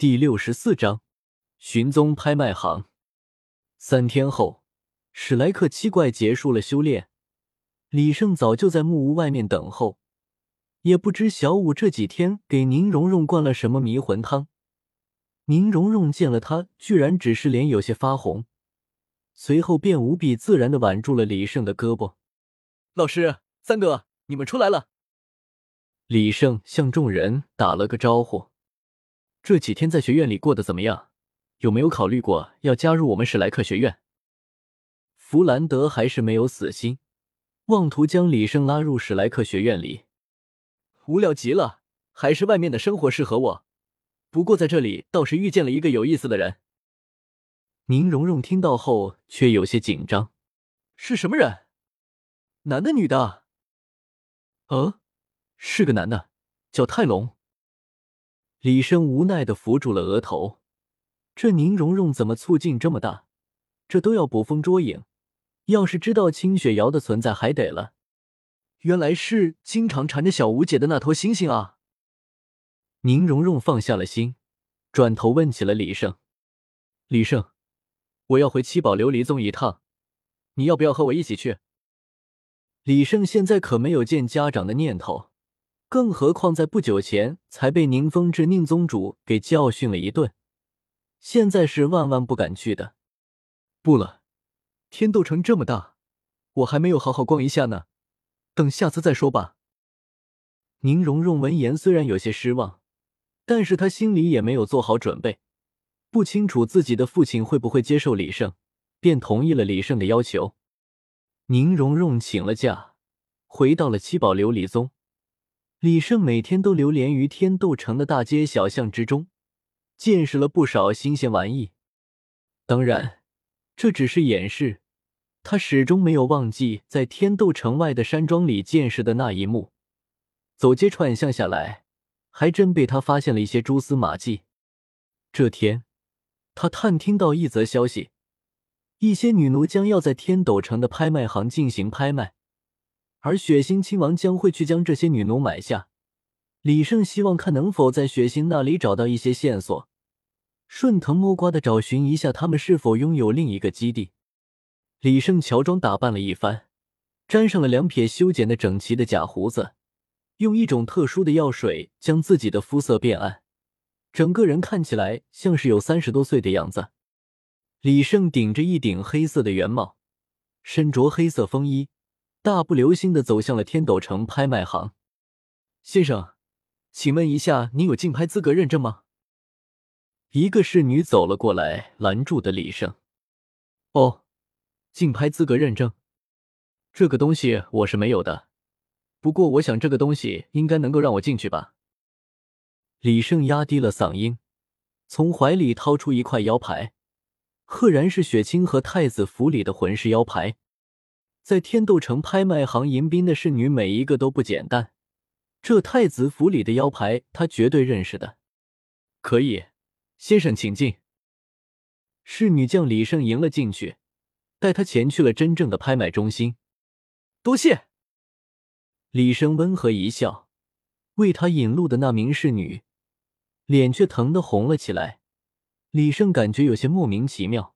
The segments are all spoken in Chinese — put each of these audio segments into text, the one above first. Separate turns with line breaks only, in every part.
第六十四章寻踪拍卖行。三天后，史莱克七怪结束了修炼，李胜早就在木屋外面等候。也不知小五这几天给宁荣荣灌了什么迷魂汤。宁荣荣见了他，居然只是脸有些发红，随后便无比自然的挽住了李胜的胳膊。
老师，三哥，你们出来了。
李胜向众人打了个招呼。这几天在学院里过得怎么样？有没有考虑过要加入我们史莱克学院？弗兰德还是没有死心，妄图将李胜拉入史莱克学院里。
无聊极了，还是外面的生活适合我。不过在这里倒是遇见了一个有意思的人。
宁荣荣听到后却有些紧张：“
是什么人？男的女的？”“
呃，是个男的，叫泰隆。”李生无奈的扶住了额头，这宁荣荣怎么醋劲这么大？这都要捕风捉影，要是知道清雪瑶的存在，还得了。
原来是经常缠着小吴姐的那头猩猩啊！
宁荣荣放下了心，转头问起了李胜：“李胜，我要回七宝琉璃宗一趟，你要不要和我一起去？”李胜现在可没有见家长的念头。更何况，在不久前才被宁风致宁宗主给教训了一顿，现在是万万不敢去的。
不了，天斗城这么大，我还没有好好逛一下呢，等下次再说吧。
宁荣荣闻言虽然有些失望，但是他心里也没有做好准备，不清楚自己的父亲会不会接受李胜，便同意了李胜的要求。宁荣荣请了假，回到了七宝琉璃宗。李胜每天都流连于天斗城的大街小巷之中，见识了不少新鲜玩意。当然，这只是掩饰，他始终没有忘记在天斗城外的山庄里见识的那一幕。走街串巷下来，还真被他发现了一些蛛丝马迹。这天，他探听到一则消息：一些女奴将要在天斗城的拍卖行进行拍卖。而血腥亲王将会去将这些女奴买下。李胜希望看能否在血腥那里找到一些线索，顺藤摸瓜的找寻一下他们是否拥有另一个基地。李胜乔装打扮了一番，沾上了两撇修剪的整齐的假胡子，用一种特殊的药水将自己的肤色变暗，整个人看起来像是有三十多岁的样子。李胜顶着一顶黑色的圆帽，身着黑色风衣。大步流星的走向了天斗城拍卖行，
先生，请问一下，您有竞拍资格认证吗？
一个侍女走了过来，拦住的李胜。
哦，竞拍资格认证，
这个东西我是没有的，不过我想这个东西应该能够让我进去吧。李胜压低了嗓音，从怀里掏出一块腰牌，赫然是雪清和太子府里的魂师腰牌。在天斗城拍卖行迎宾的侍女每一个都不简单，这太子府里的腰牌他绝对认识的。
可以，先生请进。
侍女将李胜迎了进去，带他前去了真正的拍卖中心。
多谢。
李胜温和一笑，为他引路的那名侍女脸却疼得红了起来。李胜感觉有些莫名其妙。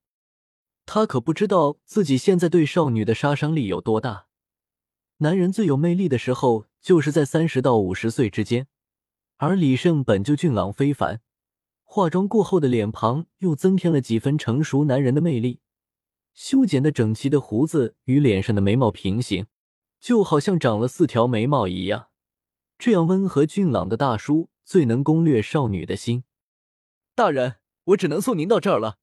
他可不知道自己现在对少女的杀伤力有多大。男人最有魅力的时候，就是在三十到五十岁之间，而李胜本就俊朗非凡，化妆过后的脸庞又增添了几分成熟男人的魅力。修剪的整齐的胡子与脸上的眉毛平行，就好像长了四条眉毛一样。这样温和俊朗的大叔，最能攻略少女的心。
大人，我只能送您到这儿了。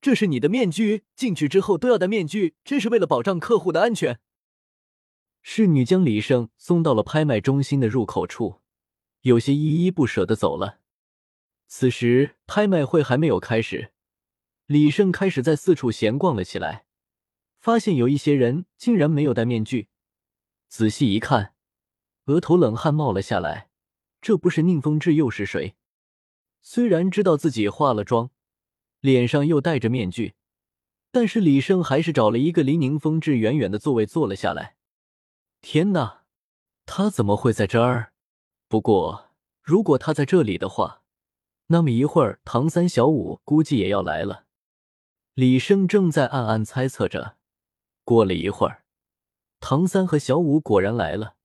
这是你的面具，进去之后都要戴面具，这是为了保障客户的安全。
侍女将李胜送到了拍卖中心的入口处，有些依依不舍的走了。此时拍卖会还没有开始，李胜开始在四处闲逛了起来，发现有一些人竟然没有戴面具，仔细一看，额头冷汗冒了下来。这不是宁风致又是谁？虽然知道自己化了妆。脸上又戴着面具，但是李胜还是找了一个离宁风致远远的座位坐了下来。天哪，他怎么会在这儿？不过如果他在这里的话，那么一会儿，唐三、小五估计也要来了。李胜正在暗暗猜测着。过了一会儿，唐三和小五果然来了。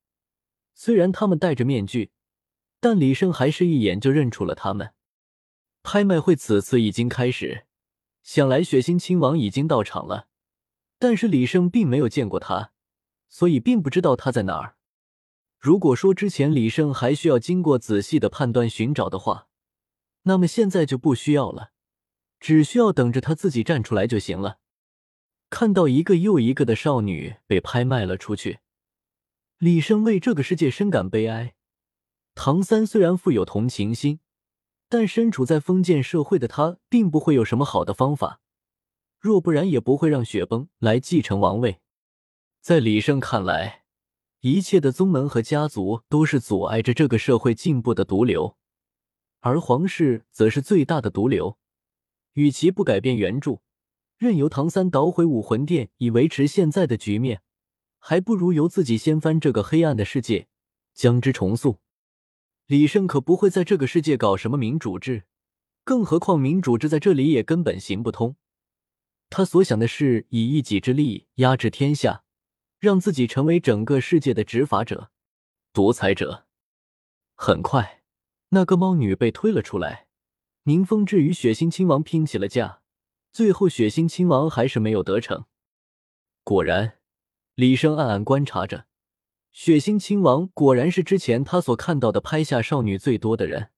虽然他们戴着面具，但李胜还是一眼就认出了他们。拍卖会此次已经开始，想来血腥亲王已经到场了，但是李胜并没有见过他，所以并不知道他在哪儿。如果说之前李胜还需要经过仔细的判断寻找的话，那么现在就不需要了，只需要等着他自己站出来就行了。看到一个又一个的少女被拍卖了出去，李胜为这个世界深感悲哀。唐三虽然富有同情心，但身处在封建社会的他，并不会有什么好的方法。若不然，也不会让雪崩来继承王位。在李胜看来，一切的宗门和家族都是阻碍着这个社会进步的毒瘤。而皇室则是最大的毒瘤，与其不改变原著，任由唐三捣毁武魂殿以维持现在的局面，还不如由自己掀翻这个黑暗的世界，将之重塑。李胜可不会在这个世界搞什么民主制，更何况民主制在这里也根本行不通。他所想的是以一己之力压制天下，让自己成为整个世界的执法者、独裁者。很快。那个猫女被推了出来，宁风致与血腥亲王拼起了架，最后血腥亲王还是没有得逞。果然，李生暗暗观察着，血腥亲王果然是之前他所看到的拍下少女最多的人。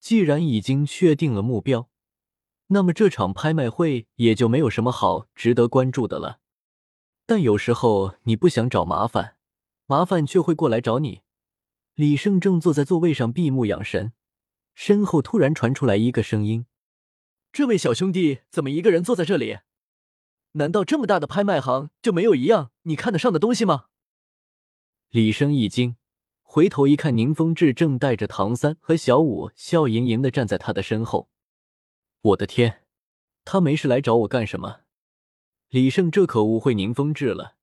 既然已经确定了目标，那么这场拍卖会也就没有什么好值得关注的了。但有时候你不想找麻烦，麻烦却会过来找你。李胜正坐在座位上闭目养神，身后突然传出来一个声音：“
这位小兄弟怎么一个人坐在这里？难道这么大的拍卖行就没有一样你看得上的东西吗？”
李生一惊，回头一看，宁风致正带着唐三和小五笑盈盈的站在他的身后。我的天，他没事来找我干什么？李胜这可误会宁风致了，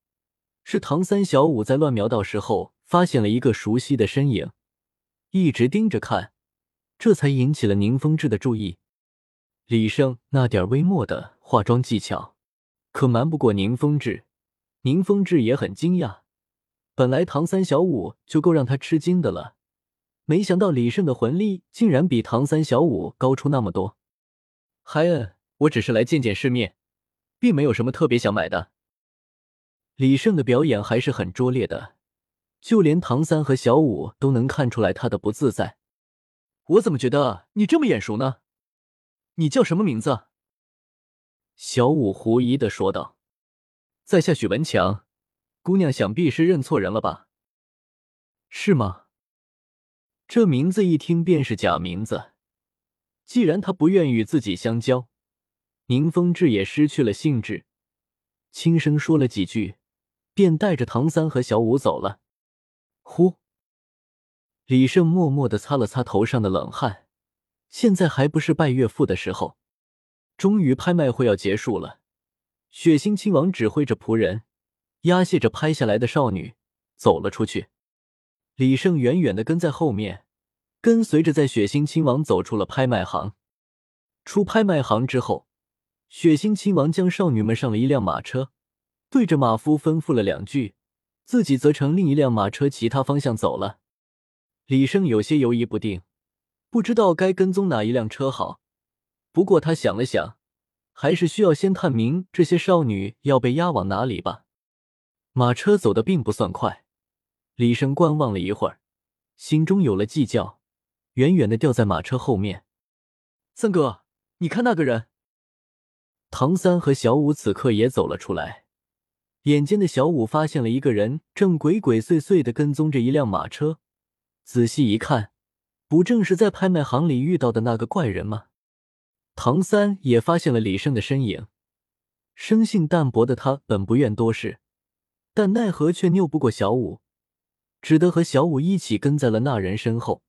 是唐三、小五在乱瞄道时候。发现了一个熟悉的身影，一直盯着看，这才引起了宁风致的注意。李胜那点微末的化妆技巧，可瞒不过宁风致。宁风致也很惊讶，本来唐三、小五就够让他吃惊的了，没想到李胜的魂力竟然比唐三、小五高出那么多。
嗨恩，我只是来见见世面，并没有什么特别想买的。
李胜的表演还是很拙劣的。就连唐三和小五都能看出来他的不自在。
我怎么觉得你这么眼熟呢？你叫什么名字？
小五狐疑的说道：“
在下许文强，姑娘想必是认错人了吧？
是吗？这名字一听便是假名字。既然他不愿与自己相交，宁风致也失去了兴致，轻声说了几句，便带着唐三和小五走了。”呼！李胜默默的擦了擦头上的冷汗。现在还不是拜岳父的时候。终于，拍卖会要结束了。血腥亲王指挥着仆人，押解着拍下来的少女走了出去。李胜远远的跟在后面，跟随着在血腥亲王走出了拍卖行。出拍卖行之后，血腥亲王将少女们上了一辆马车，对着马夫吩咐了两句。自己则乘另一辆马车其他方向走了。李胜有些犹豫不定，不知道该跟踪哪一辆车好。不过他想了想，还是需要先探明这些少女要被押往哪里吧。马车走的并不算快，李生观望了一会儿，心中有了计较，远远的掉在马车后面。
三哥，你看那个人。
唐三和小五此刻也走了出来。眼尖的小五发现了一个人正鬼鬼祟祟的跟踪着一辆马车，仔细一看，不正是在拍卖行里遇到的那个怪人吗？唐三也发现了李胜的身影，生性淡薄的他本不愿多事，但奈何却拗不过小舞，只得和小舞一起跟在了那人身后。